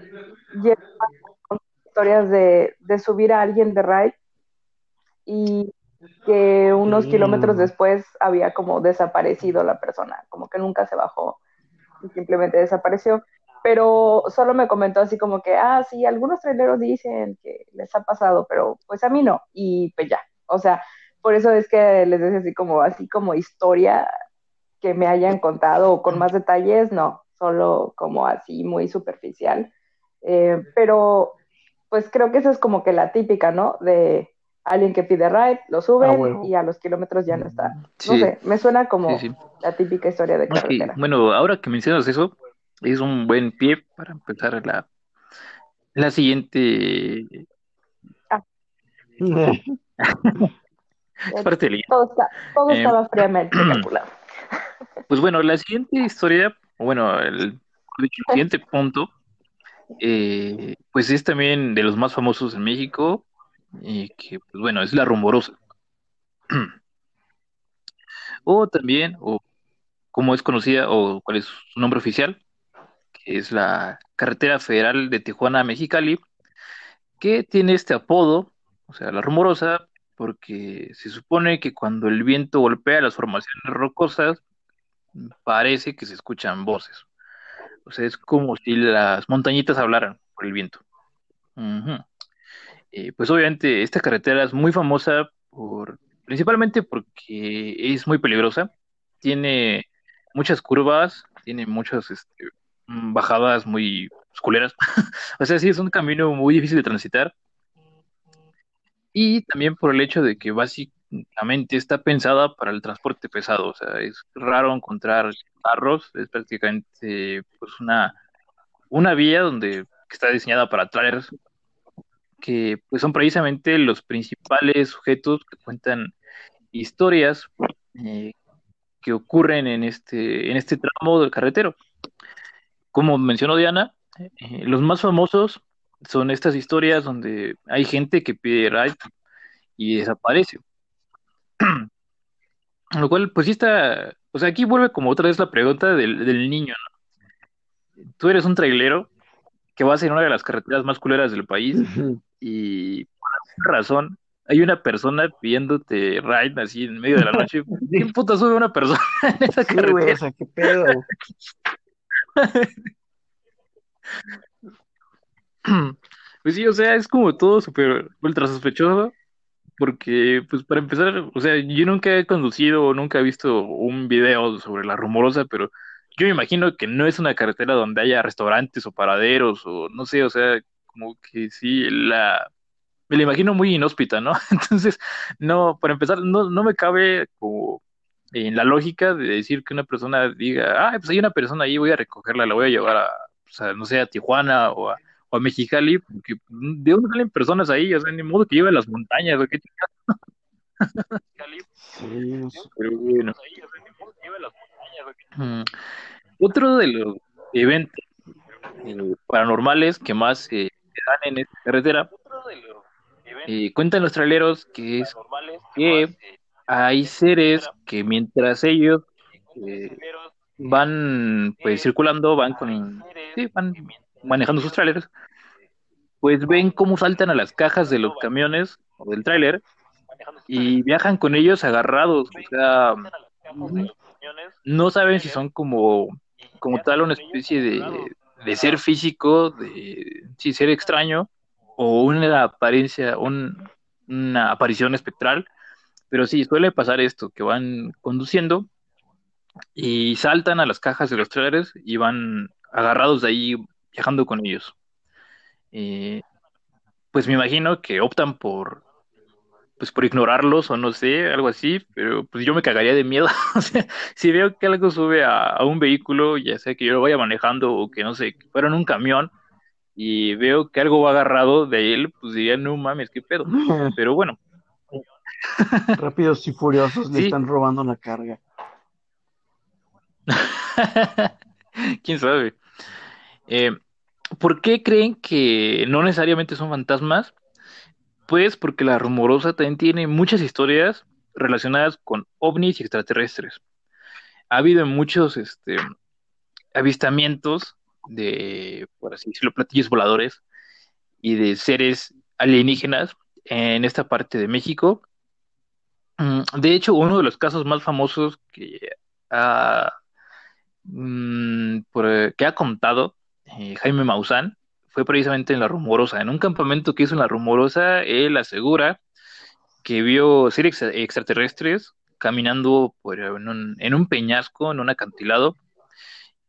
con historias de, de subir a alguien de ride y que unos Mm. kilómetros después había como desaparecido la persona, como que nunca se bajó y simplemente desapareció. Pero solo me comentó así como que, ah, sí, algunos traileros dicen que les ha pasado, pero pues a mí no. Y pues ya, o sea, por eso es que les decía así como, así como historia que me hayan contado o con más detalles, no, solo como así muy superficial. Eh, pero pues creo que esa es como que la típica, ¿no? De alguien que pide ride, lo Ah, suben huevo. y a los kilómetros ya no está. No Sí, sé, me suena como sí, sí. la típica historia de carretera. Bueno, ahora que mencionas eso, es un buen pie para empezar la, la siguiente Eh, parte del. Todo, está- todo Eh, estaba fríamente calculado. Pues bueno, la siguiente historia, o bueno, el, siguiente punto, eh, pues es también de los más famosos en México, y que, pues bueno, es la rumorosa. O también, o como es conocida, o cuál es su nombre oficial, es la Carretera Federal de Tijuana a Mexicali, que tiene este apodo, o sea, la rumorosa, porque se supone que cuando el viento golpea las formaciones rocosas, parece que se escuchan voces. O sea, es como si las montañitas hablaran por el viento. Eh, pues obviamente esta carretera es muy famosa por, principalmente porque es muy peligrosa. Tiene muchas curvas, tiene muchas este, bajadas muy culeras. O sea, sí es un camino muy difícil de transitar. Y también por el hecho de que básicamente está pensada para el transporte pesado. O sea, es raro encontrar carros, es prácticamente pues una, una vía donde que está diseñada para trailers que pues son precisamente los principales sujetos que cuentan historias eh, que ocurren en este, en este tramo del carretero. Como mencionó Diana, eh, los más famosos son estas historias donde hay gente que pide ride y desaparece. Lo cual, pues sí está, o sea, aquí vuelve como otra vez la pregunta del, del niño, ¿no? Tú eres un trailero que vas en una de las carreteras más culeras del país y por alguna razón hay una persona pidiéndote ride así en medio de la noche. ¿Quién puta sube una persona en esa sí, carretera? o sea, qué pedo. Pues sí, o sea, es como todo súper ultra sospechoso, porque, pues para empezar, o sea, yo nunca he conducido o nunca he visto un video sobre la rumorosa, pero yo me imagino que no es una carretera donde haya restaurantes o paraderos o no sé, o sea, como que sí, la, me la imagino muy inhóspita, ¿no? Entonces, no, para empezar, no, no me cabe como en la lógica de decir que una persona diga, ah, pues hay una persona ahí, voy a recogerla, la voy a llevar a, pues, no sé, a Tijuana o a, o a Mexicali, porque ¿de dónde salen personas ahí? O sea, ni modo que lleve las montañas, ¿o qué Pero bueno. Mm. Otro de los eventos eh, paranormales que más eh, se dan en esta carretera, eh, cuentan los traileros que es que hay seres que mientras ellos van pues circulando, van con sí, van manejando sus trailers, pues ven cómo saltan a las cajas de los camiones o del tráiler y viajan con ellos agarrados, o sea, no saben si son como, como tal una especie de, de ser físico, de si ser extraño, o una apariencia, una aparición espectral, pero sí, suele pasar esto, que van conduciendo y saltan a las cajas de los trailers y van agarrados de ahí viajando con ellos. Eh, pues me imagino que optan por pues por ignorarlos o no sé, algo así, pero pues yo me cagaría de miedo. o sea, si veo que algo sube a, un vehículo, ya sea que yo lo vaya manejando o que no sé, que fuera en un camión y veo que algo va agarrado de él, pues diría, no mames, qué pedo. Pero bueno. Rápidos y furiosos le están robando la carga. ¿Quién sabe? Eh, ¿Por qué creen que no necesariamente son fantasmas? Pues porque la rumorosa también tiene muchas historias relacionadas con ovnis y extraterrestres. Ha habido muchos este, avistamientos de, por así decirlo, platillos voladores y de seres alienígenas en esta parte de México. Mm, de hecho, uno de los casos más famosos que ha, mm, que ha contado eh, Jaime Maussan, fue precisamente en La Rumorosa. En un campamento que hizo en La Rumorosa, él asegura que vio seres extraterrestres caminando por, en, un, peñasco, en un acantilado,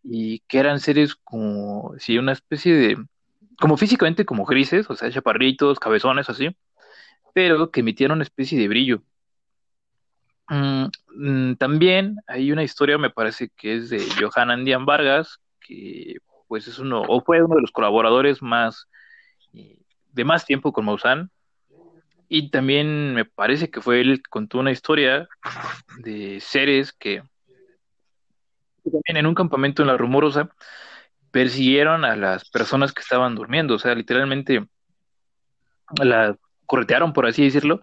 y que eran seres como, sí, una especie de, como físicamente como grises, o sea, chaparritos, cabezones, así, pero que emitían una especie de brillo. Mm, mm, también hay una historia, me parece que es de Johan Andian Vargas, que pues es uno, o fue uno de los colaboradores más, eh, de más tiempo con Maussan. Y también me parece que fue él que contó una historia de seres que también en un campamento en la Rumorosa persiguieron a las personas que estaban durmiendo, o sea, literalmente la corretearon, por así decirlo,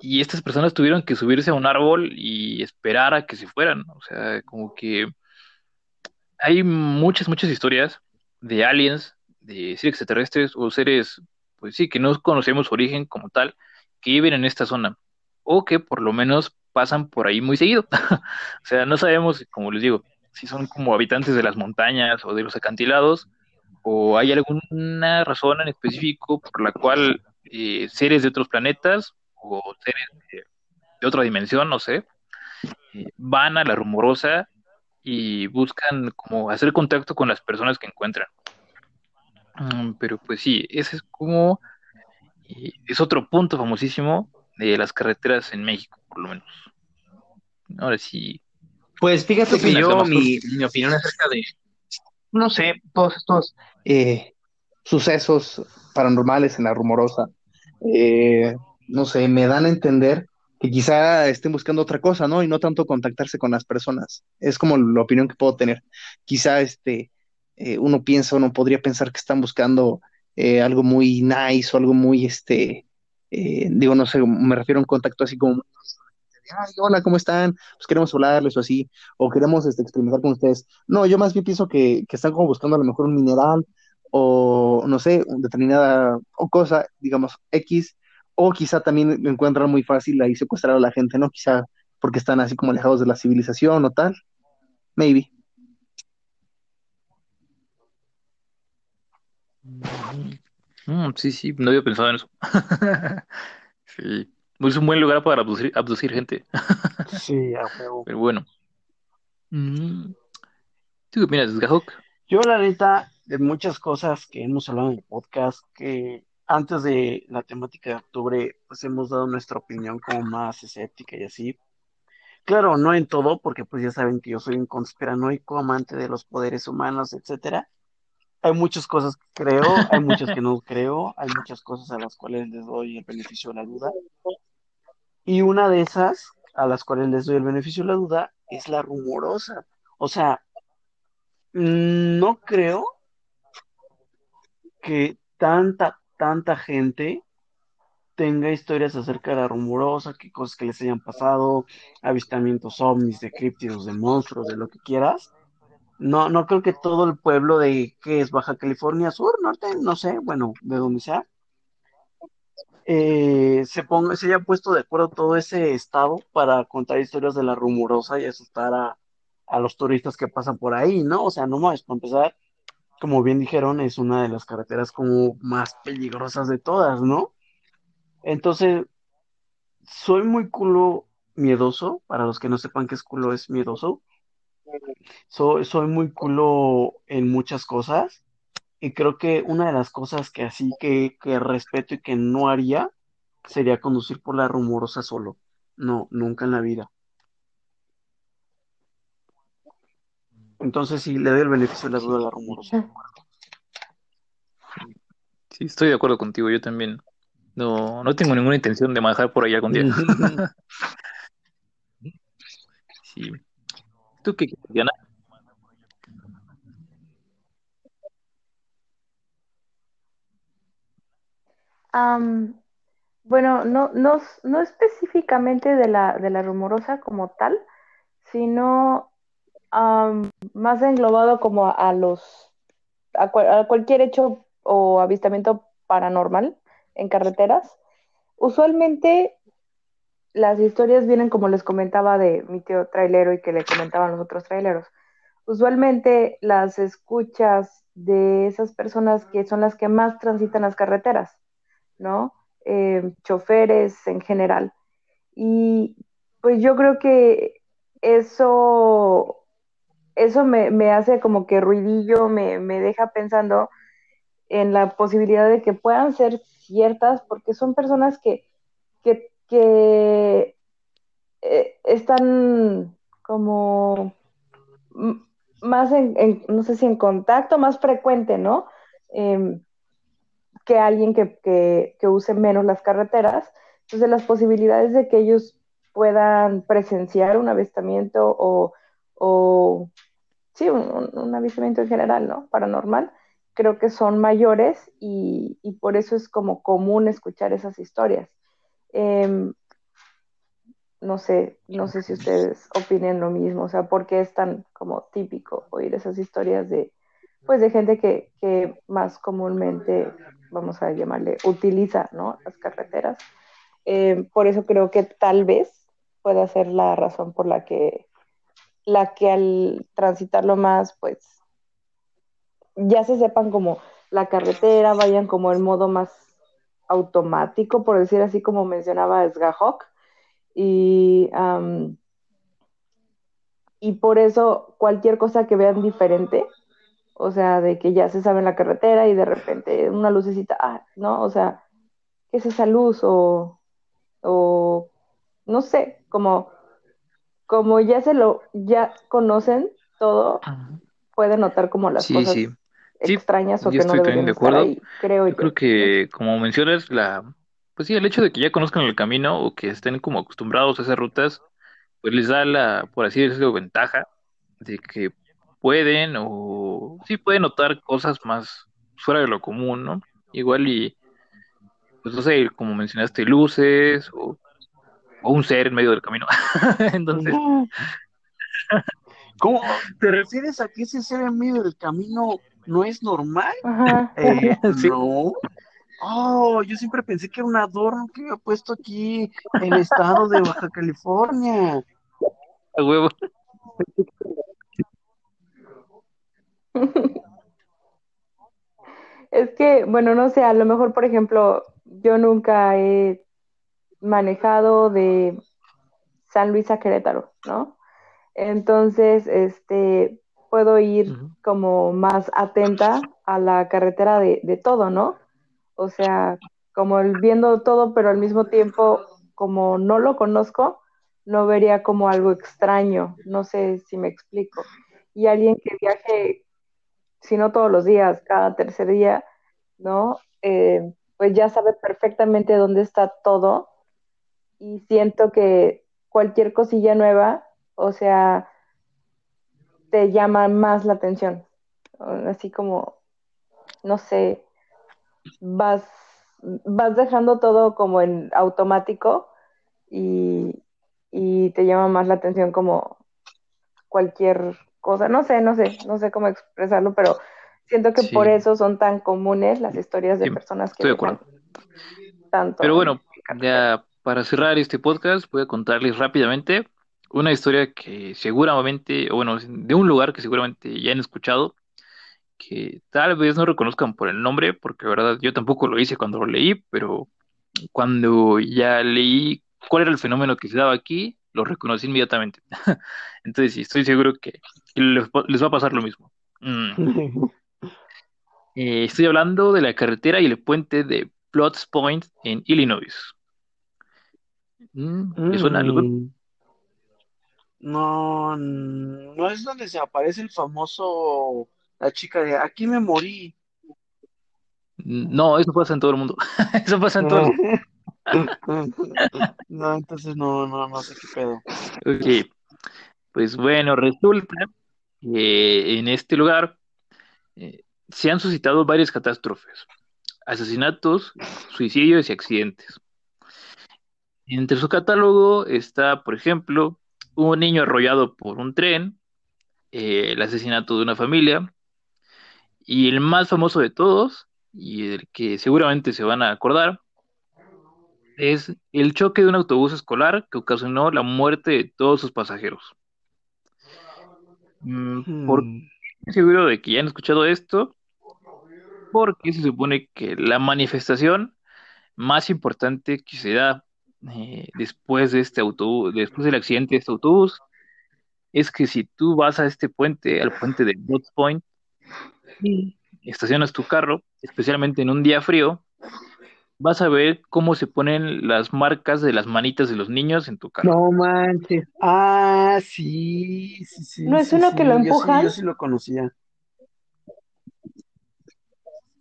y estas personas tuvieron que subirse a un árbol y esperar a que se fueran, o sea, como que hay muchas, muchas historias de aliens, de seres extraterrestres o seres, pues sí, que no conocemos su origen como tal, que viven en esta zona o que por lo menos pasan por ahí muy seguido. o sea, no sabemos, como les digo, si son como habitantes de las montañas o de los acantilados o hay alguna razón en específico por la cual eh, seres de otros planetas o seres de, otra dimensión, no sé, eh, van a la rumorosa y buscan como hacer contacto con las personas que encuentran. Mm, pero pues sí, ese es como, eh, es otro punto famosísimo de las carreteras en México, por lo menos. Ahora sí. Pues fíjate que yo, mi, mi, opinión acerca de, no sé, todos estos eh, sucesos paranormales en la rumorosa, eh, no sé, me dan a entender que quizá estén buscando otra cosa, ¿no? Y no tanto contactarse con las personas. Es como la opinión que puedo tener. Quizá este, eh, uno piensa, uno podría pensar que están buscando eh, algo muy nice o algo muy, este, eh, digo, no sé, me refiero a un contacto así como, Ay, hola, ¿cómo están? Pues queremos hablarles o así, o queremos este, experimentar con ustedes. No, yo más bien pienso que, que están como buscando a lo mejor un mineral o, no sé, determinada o cosa, digamos, X, o quizá también encuentran muy fácil ahí secuestrar a la gente, ¿no? Quizá porque están así como alejados de la civilización o tal. Maybe. Mm, sí, sí, no había pensado en eso. sí, es un buen lugar para abducir, abducir gente. sí, a juego. Pero bueno. Mm. ¿Tú qué opinas, Gahok? Yo, la neta, de muchas cosas que hemos hablado en el podcast, que antes de la temática de octubre, pues hemos dado nuestra opinión como más escéptica y así. Claro, no en todo, porque pues ya saben que yo soy un conspiranoico, amante de los poderes humanos, etcétera. Hay muchas cosas que creo, hay muchas que no creo, hay muchas cosas a las cuales les doy el beneficio de la duda. Y una de esas a las cuales les doy el beneficio de la duda es la rumorosa. O sea, no creo que tanta, tanta gente tenga historias acerca de la rumorosa, que cosas que les hayan pasado, avistamientos ovnis, de críptidos, de monstruos, de lo que quieras. No, no creo que todo el pueblo de que es Baja California Sur, Norte, no sé, bueno, de donde sea, eh, se ponga, se haya puesto de acuerdo todo ese estado para contar historias de la rumorosa y asustar a, a los turistas que pasan por ahí, ¿no? O sea, no más, para empezar, como bien dijeron, es una de las carreteras como más peligrosas de todas, ¿no? Entonces, soy muy culo miedoso, para los que no sepan qué es culo es miedoso. Soy, muy culo en muchas cosas y creo que una de las cosas que así que, que respeto y que no haría sería conducir por la rumorosa solo. No, nunca en la vida. Entonces sí, le doy el beneficio de la duda a la rumorosa. Sí, estoy de acuerdo contigo, yo también. No, no tengo ninguna intención de manejar por allá con Diana. sí. ¿Tú qué quieres, Diana? bueno, no, no, no específicamente de la, de la rumorosa como tal, sino más englobado como a, los a, cualquier hecho o avistamiento paranormal en carreteras. Usualmente las historias vienen como les comentaba de mi tío trailero y que le comentaban los otros traileros. Usualmente las escuchas de esas personas que son las que más transitan las carreteras, ¿no? Eh, choferes en general. Y pues yo creo que eso eso me, hace como que ruidillo, me, deja pensando en la posibilidad de que puedan ser ciertas, porque son personas que, que, eh, están como más en, no sé si en contacto, más frecuente, ¿no? Em, que alguien que, que, use menos las carreteras. Entonces las posibilidades de que ellos puedan presenciar un avistamiento o sí, un, avistamiento en general, ¿no? Paranormal, creo que son mayores y, por eso es como común escuchar esas historias. Em, no sé, no sé si ustedes opinen lo mismo, o sea, ¿por qué es tan como típico oír esas historias de, pues, de gente que, más comúnmente, vamos a llamarle, utiliza, ¿no? Las carreteras. Em, por eso creo que tal vez pueda ser la razón por la que la que al transitarlo más, pues ya se sepan como la carretera, vayan como el modo más automático, por decir así como mencionaba Sgahok. Y, y por eso cualquier cosa que vean diferente, o sea, de que ya se sabe en la carretera y de repente una lucecita, ah, ¿no? O sea, ¿qué es esa luz? O, o no sé, como como ya se lo, ya conocen todo, pueden notar como las cosas extrañas o que no deberían de acuerdo. Estar ahí, creo yo. creo que, como mencionas, la, pues sí, el hecho de que ya conozcan el camino o que estén como acostumbrados a esas rutas, pues les da la, por así decirlo, ventaja de que pueden o sí pueden notar cosas más fuera de lo común, ¿no? Igual y, pues no sé, como mencionaste, luces o o un ser en medio del camino. Entonces. ¿Cómo te refieres a que ese ser en medio del camino no es normal? Eh, no. Oh, yo siempre pensé que era un adorno que había puesto aquí el estado de Baja California. A huevo. Es que, bueno, no sé, a lo mejor, por ejemplo, yo nunca he manejado de San Luis a Querétaro, ¿no? Entonces, este, puedo ir como más atenta a la carretera de, de todo, ¿no? O sea, como el viendo todo, pero al mismo tiempo, como no lo conozco, no vería como algo extraño, no sé si me explico. Y alguien que viaje si no todos los días, cada tercer día, ¿no? Eh, pues ya sabe perfectamente dónde está todo y siento que cualquier cosilla nueva, o sea, te llama más la atención. Así como, no sé, vas, vas dejando todo como en automático y, y te llama más la atención como cualquier cosa, no sé, no sé, no sé cómo expresarlo, pero siento que por eso son tan comunes las historias de personas que estoy de acuerdo. tanto. Pero bueno, ya para cerrar este podcast voy a contarles rápidamente una historia que seguramente, o bueno, de un lugar que seguramente ya han escuchado, que tal vez no reconozcan por el nombre, porque la verdad yo tampoco lo hice cuando lo leí, pero cuando ya leí cuál era el fenómeno que se daba aquí, lo reconocí inmediatamente. Entonces sí, estoy seguro que les, va a pasar lo mismo. Mm. Eh, estoy hablando de la carretera y el puente de Plots Point en Illinois. Mm, suena algo? Mm. No, no es donde se aparece el famoso, la chica de aquí me morí. No, eso pasa en todo el mundo. eso pasa en todo el mundo. no, entonces no, no, no sé qué pedo. Ok, pues bueno, resulta que en este lugar eh, se han suscitado varias catástrofes, asesinatos, suicidios y accidentes. Entre su catálogo está, por ejemplo, un niño arrollado por un tren, eh, el asesinato de una familia, y el más famoso de todos, y el que seguramente se van a acordar, es el choque de un autobús escolar que ocasionó la muerte de todos sus pasajeros. Mm, por hmm. seguro de que ya han escuchado esto, porque se supone que la manifestación más importante que se da eh, después de este autobús, después del accidente de este autobús, es que si tú vas a este puente, al puente de Woods Point, y estacionas tu carro, especialmente en un día frío, vas a ver cómo se ponen las marcas de las manitas de los niños en tu carro. No manches. Ah, sí, sí, sí. ¿No es uno que lo empujan? Yo sí, lo conocía.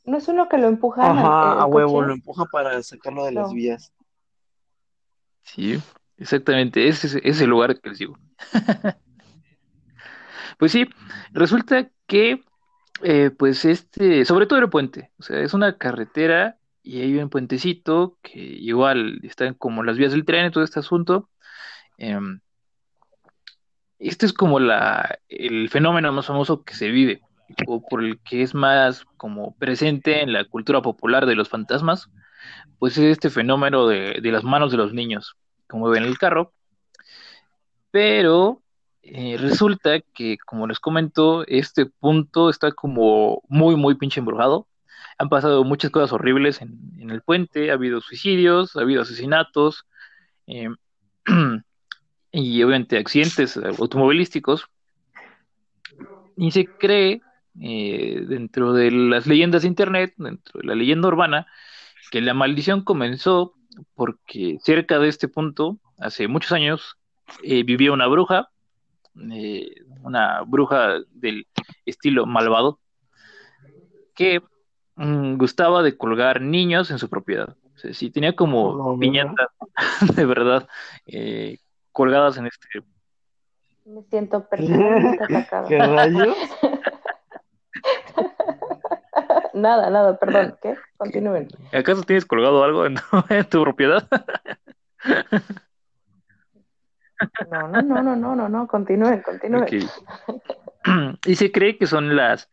¿No es uno que lo empujan? Ajá, a huevo, lo empuja para sacarlo de las vías. Sí, exactamente, ese es el lugar que les digo. pues sí, resulta que, eh, pues este, sobre todo el puente, o sea, es una carretera y hay un puentecito que igual están como las vías del tren y todo este asunto. Em, este es como la, el fenómeno más famoso que se vive, o por el que es más como presente en la cultura popular de los fantasmas, pues es este fenómeno de, las manos de los niños, como ven en el carro. Pero eh, resulta que, como les comento, este punto está como muy, muy pinche embrujado han pasado muchas cosas horribles en, el puente, ha habido suicidios, ha habido asesinatos eh, y obviamente accidentes automovilísticos. Y se cree, eh, dentro de las leyendas de Internet, dentro de la leyenda urbana, que la maldición comenzó porque cerca de este punto, hace muchos años, eh, vivía una bruja, una bruja del estilo malvado, que Mm, gustaba de colgar niños en su propiedad. O sea, sí, tenía como piñatas, de verdad, eh, colgadas en este. Me siento personalmente atacada. ¿Qué rayos? nada, nada, perdón. ¿Qué? Continúen. ¿Acaso tienes colgado algo en, tu propiedad? no, no, no, no, no, no, no, continúen, continúen. y se cree que son las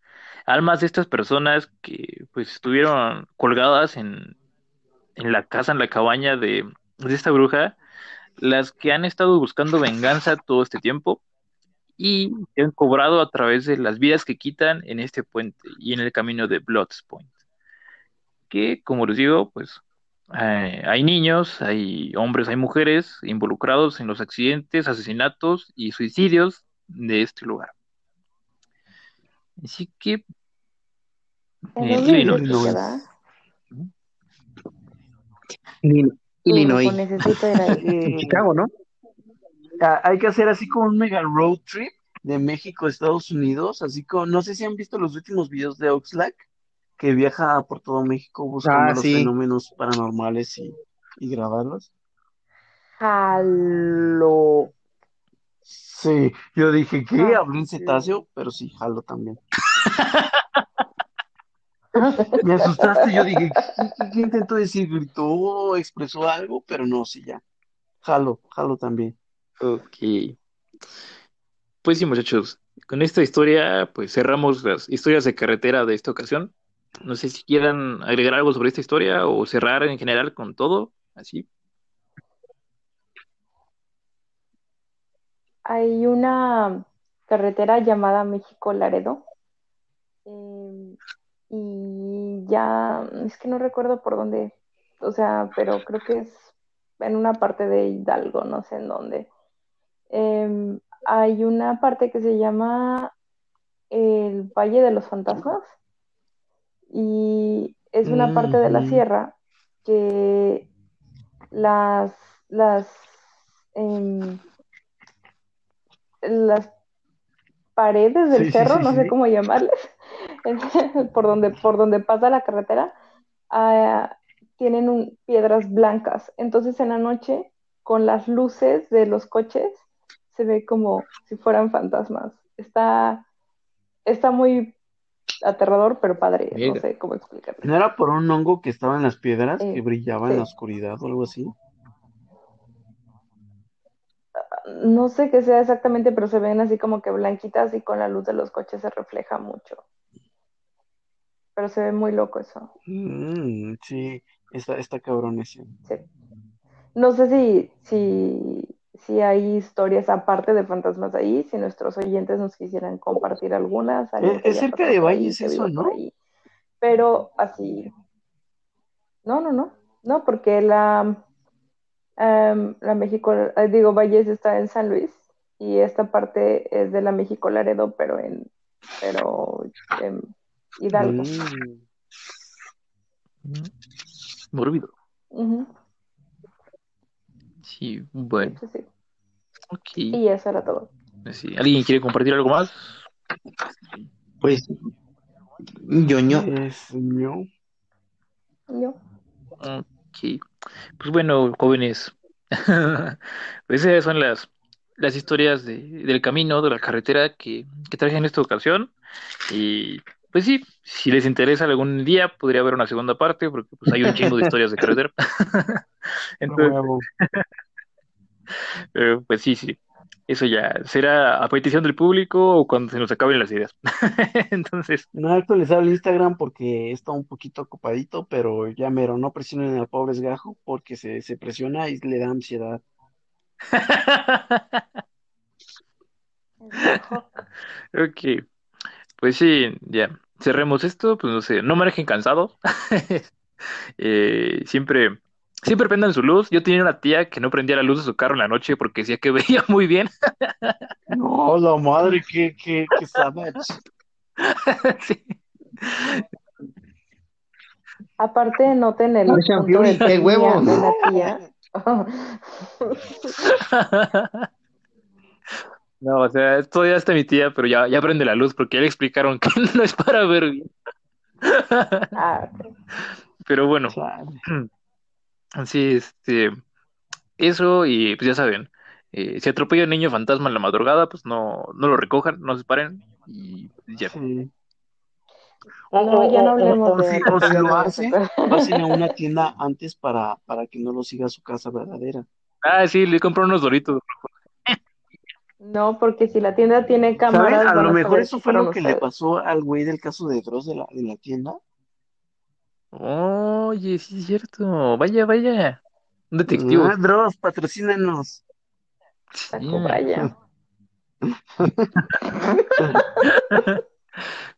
almas de estas personas que pues estuvieron colgadas en, en la casa, en la cabaña de, de esta bruja, las que han estado buscando venganza todo este tiempo y se han cobrado a través de las vidas que quitan en este puente y en el camino de Bloods Point. Que, como les digo, pues eh, hay niños, hay hombres, hay mujeres involucrados en los accidentes, asesinatos y suicidios de este lugar. Así que... ¿En Illinois. Necesito ir ahí. En Chicago, ¿no? Hay que hacer así como un mega road trip de México a Estados Unidos, así como, no sé si han visto los últimos videos de Oxlack, que viaja por todo México buscando Ah, los fenómenos paranormales y, y grabarlos. Jalo. Sí, yo dije que Ah, hablé en cetáceo, pero sí, jalo también. Me asustaste, yo dije, ¿qué, qué- qué intentó decir? ¿Gritó? ¿Expresó algo? Pero no, sí, ya. Jalo, jalo también. Ok. Pues sí, muchachos, con esta historia, pues cerramos las historias de carretera de esta ocasión. No sé si quieran agregar algo sobre esta historia o cerrar en general con todo, así. Hay una carretera llamada México Laredo. eh, y ya, es que no recuerdo por dónde, o sea, pero creo que es en una parte de Hidalgo, no sé en dónde. Eh, hay una parte que se llama el Valle de los Fantasmas y es una parte de la sierra que las, las, em, las paredes del Sí, cerro, sí, no sé cómo llamarles, por donde, por donde pasa la carretera, ah, tienen un- piedras blancas. Entonces en la noche, con las luces de los coches, se ve como si fueran fantasmas. Está, está muy aterrador, pero padre, no sé cómo explicarlo. ¿No era por un hongo que estaba en las piedras Eh, que brillaba en la oscuridad o algo así? No sé qué sea exactamente, pero se ven así como que blanquitas y con la luz de los coches se refleja mucho. Pero se ve muy loco eso. Mm, sí, está, está cabrón ese. Sí. No sé si, si, si hay historias aparte de fantasmas ahí, si nuestros oyentes nos quisieran compartir algunas. Es- es cerca de Valles eso, ¿no? ahí. Pero así. No, no, no. No, porque la, em, la México, eh, digo, Valles está en San Luis y esta parte es de la México Laredo, pero en, pero en Hidalgo. Mm. Mm. Mórbido. Sí, bueno, sí, sí. ok. Y eso era todo. Sí. ¿Alguien quiere compartir algo más? Pues. Es mío. Yo. Ok. Pues bueno, jóvenes, pues esas son las, las historias de- del camino, de la carretera que, que traje en esta ocasión. Y pues sí, si les interesa algún día, podría haber una segunda parte, porque pues hay un chingo de historias de carretera. Entonces, Huevo. eh, pues sí, sí. Eso ya será a petición del público o cuando se nos acaben las ideas. Entonces, No actualizar el Instagram porque está un poquito ocupadito, pero ya mero, no presionen al pobre esgajo porque se, se presiona y le da ansiedad. ok. Pues sí, ya. Cerremos esto, pues no sé, no manejen cansados. Eh, siempre, siempre prendan su luz. Yo tenía una tía que no prendía la luz de su carro en la noche porque decía que veía muy bien. No, la madre, qué, qué, qué. Sí. Aparte, noten el Christian punto de de la tía. No, o sea, todavía está mi tía, pero ya, ya prende la luz porque ya le explicaron que no es para ver bien. Ah. Pero bueno, sí, este, eso y pues ya saben, eh, si atropella un niño fantasma en la madrugada, pues no, no lo recojan, no se paren y ya. Sí. O, No, o- ya no o- o de si, o si lo hace, pero- pasen a una tienda antes para, para que no lo siga a su casa verdadera. Ah, sí, le compré unos doritos. No, porque si la tienda tiene cámaras. A lo mejor eso fue lo que le pasó al güey del caso de Dross de la, de la tienda. Oye, sí es cierto. Vaya, vaya. Un detective. Ah, Dross, patrocínanos. vaya.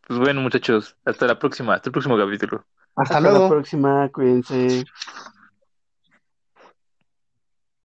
pues bueno, muchachos, hasta la próxima, hasta el próximo capítulo. Hasta, hasta la próxima, cuídense.